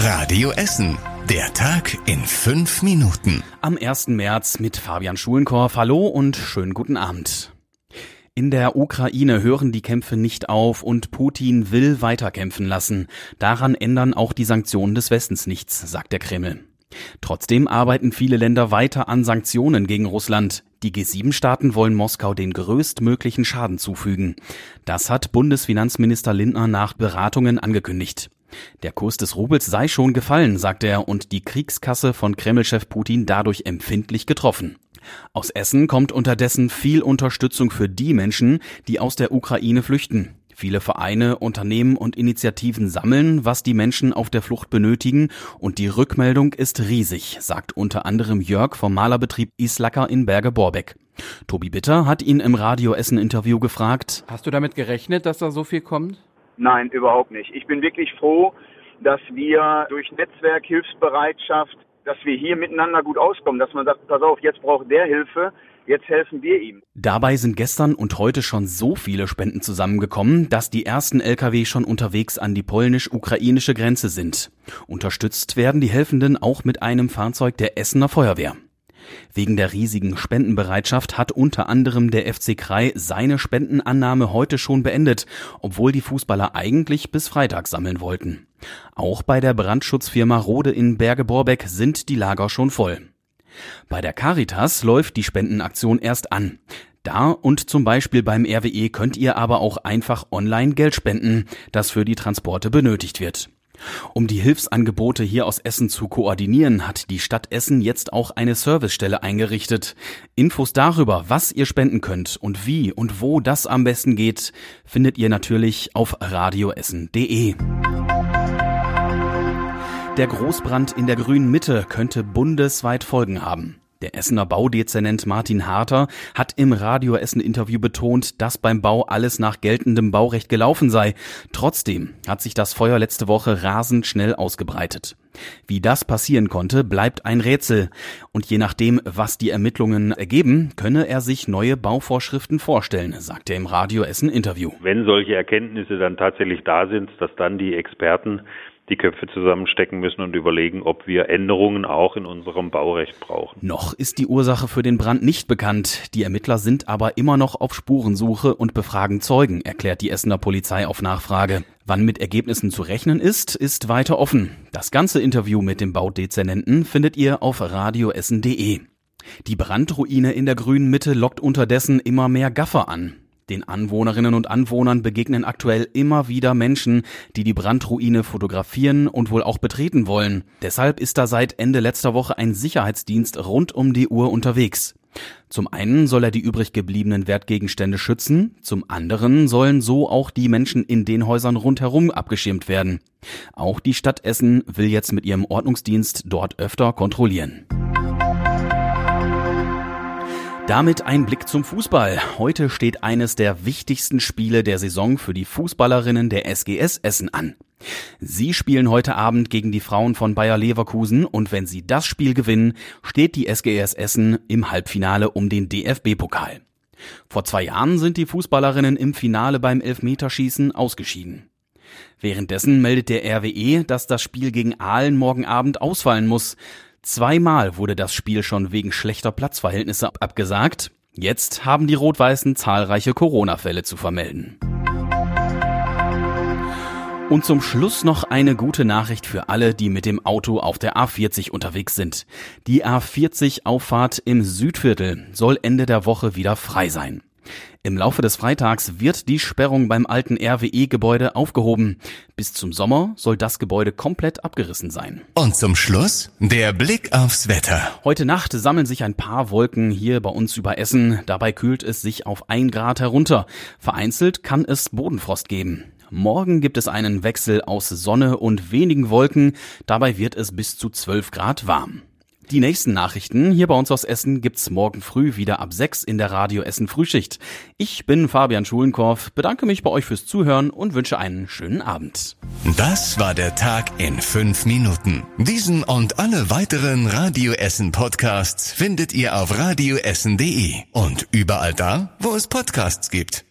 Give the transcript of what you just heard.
Radio Essen. Der Tag in fünf Minuten. Am 1. März mit Fabian Schulenkorf. Hallo und schönen guten Abend. In der Ukraine hören die Kämpfe nicht auf und Putin will weiterkämpfen lassen. Daran ändern auch die Sanktionen des Westens nichts, sagt der Kreml. Trotzdem arbeiten viele Länder weiter an Sanktionen gegen Russland. Die G7-Staaten wollen Moskau den größtmöglichen Schaden zufügen. Das hat Bundesfinanzminister Lindner nach Beratungen angekündigt. Der Kurs des Rubels sei schon gefallen, sagt er, und die Kriegskasse von Kremlchef Putin dadurch empfindlich getroffen. Aus Essen kommt unterdessen viel Unterstützung für die Menschen, die aus der Ukraine flüchten. Viele Vereine, Unternehmen und Initiativen sammeln, was die Menschen auf der Flucht benötigen, und die Rückmeldung ist riesig, sagt unter anderem Jörg vom Malerbetrieb Islacker in Berge-Borbeck. Tobi Bitter hat ihn im Radio Essen Interview gefragt. Hast du damit gerechnet, dass da so viel kommt? Nein, überhaupt nicht. Ich bin wirklich froh, dass wir durch Netzwerk, Hilfsbereitschaft, dass wir hier miteinander gut auskommen, dass man sagt, pass auf, jetzt braucht der Hilfe, jetzt helfen wir ihm. Dabei sind gestern und heute schon so viele Spenden zusammengekommen, dass die ersten Lkw schon unterwegs an die polnisch-ukrainische Grenze sind. Unterstützt werden die Helfenden auch mit einem Fahrzeug der Essener Feuerwehr. Wegen der riesigen Spendenbereitschaft hat unter anderem der FC Krei seine Spendenannahme heute schon beendet, obwohl die Fußballer eigentlich bis Freitag sammeln wollten. Auch bei der Brandschutzfirma Rode in Berge-Borbeck sind die Lager schon voll. Bei der Caritas läuft die Spendenaktion erst an. Da und zum Beispiel beim RWE könnt ihr aber auch einfach online Geld spenden, das für die Transporte benötigt wird. Um die Hilfsangebote hier aus Essen zu koordinieren, hat die Stadt Essen jetzt auch eine Servicestelle eingerichtet. Infos darüber, was ihr spenden könnt und wie und wo das am besten geht, findet ihr natürlich auf radioessen.de. Der Großbrand in der grünen Mitte könnte bundesweit Folgen haben. Der Essener Baudezernent Martin Harter hat im Radio Essen Interview betont, dass beim Bau alles nach geltendem Baurecht gelaufen sei. Trotzdem hat sich das Feuer letzte Woche rasend schnell ausgebreitet. Wie das passieren konnte, bleibt ein Rätsel. Und je nachdem, was die Ermittlungen ergeben, könne er sich neue Bauvorschriften vorstellen, sagt er im Radio Essen Interview. Wenn solche Erkenntnisse dann tatsächlich da sind, dass dann die Experten die Köpfe zusammenstecken müssen und überlegen, ob wir Änderungen auch in unserem Baurecht brauchen. Noch ist die Ursache für den Brand nicht bekannt. Die Ermittler sind aber immer noch auf Spurensuche und befragen Zeugen, erklärt die Essener Polizei auf Nachfrage. Wann mit Ergebnissen zu rechnen ist, ist weiter offen. Das ganze Interview mit dem Baudezernenten findet ihr auf radioessen.de. Die Brandruine in der grünen Mitte lockt unterdessen immer mehr Gaffer an. Den Anwohnerinnen und Anwohnern begegnen aktuell immer wieder Menschen, die die Brandruine fotografieren und wohl auch betreten wollen. Deshalb ist da seit Ende letzter Woche ein Sicherheitsdienst rund um die Uhr unterwegs. Zum einen soll er die übrig gebliebenen Wertgegenstände schützen, zum anderen sollen so auch die Menschen in den Häusern rundherum abgeschirmt werden. Auch die Stadt Essen will jetzt mit ihrem Ordnungsdienst dort öfter kontrollieren. Damit ein Blick zum Fußball. Heute steht eines der wichtigsten Spiele der Saison für die Fußballerinnen der SGS Essen an. Sie spielen heute Abend gegen die Frauen von Bayer Leverkusen und wenn sie das Spiel gewinnen, steht die SGS Essen im Halbfinale um den DFB-Pokal. Vor zwei Jahren sind die Fußballerinnen im Finale beim Elfmeterschießen ausgeschieden. Währenddessen meldet der RWE, dass das Spiel gegen Aalen morgen Abend ausfallen muss. Zweimal wurde das Spiel schon wegen schlechter Platzverhältnisse abgesagt. Jetzt haben die Rot-Weißen zahlreiche Corona-Fälle zu vermelden. Und zum Schluss noch eine gute Nachricht für alle, die mit dem Auto auf der A40 unterwegs sind. Die A40 Auffahrt im Südviertel soll Ende der Woche wieder frei sein. Im Laufe des Freitags wird die Sperrung beim alten RWE-Gebäude aufgehoben. Bis zum Sommer soll das Gebäude komplett abgerissen sein. Und zum Schluss der Blick aufs Wetter. Heute Nacht sammeln sich ein paar Wolken hier bei uns über Essen. Dabei kühlt es sich auf ein Grad herunter. Vereinzelt kann es Bodenfrost geben. Morgen gibt es einen Wechsel aus Sonne und wenigen Wolken. Dabei wird es bis zu 12 Grad warm. Die nächsten Nachrichten hier bei uns aus Essen gibt's morgen früh wieder ab 6 in der Radio Essen Frühschicht. Ich bin Fabian Schulenkorf, bedanke mich bei euch fürs Zuhören und wünsche einen schönen Abend. Das war der Tag in fünf Minuten. Diesen und alle weiteren Radio Essen Podcasts findet ihr auf radioessen.de und überall da, wo es Podcasts gibt.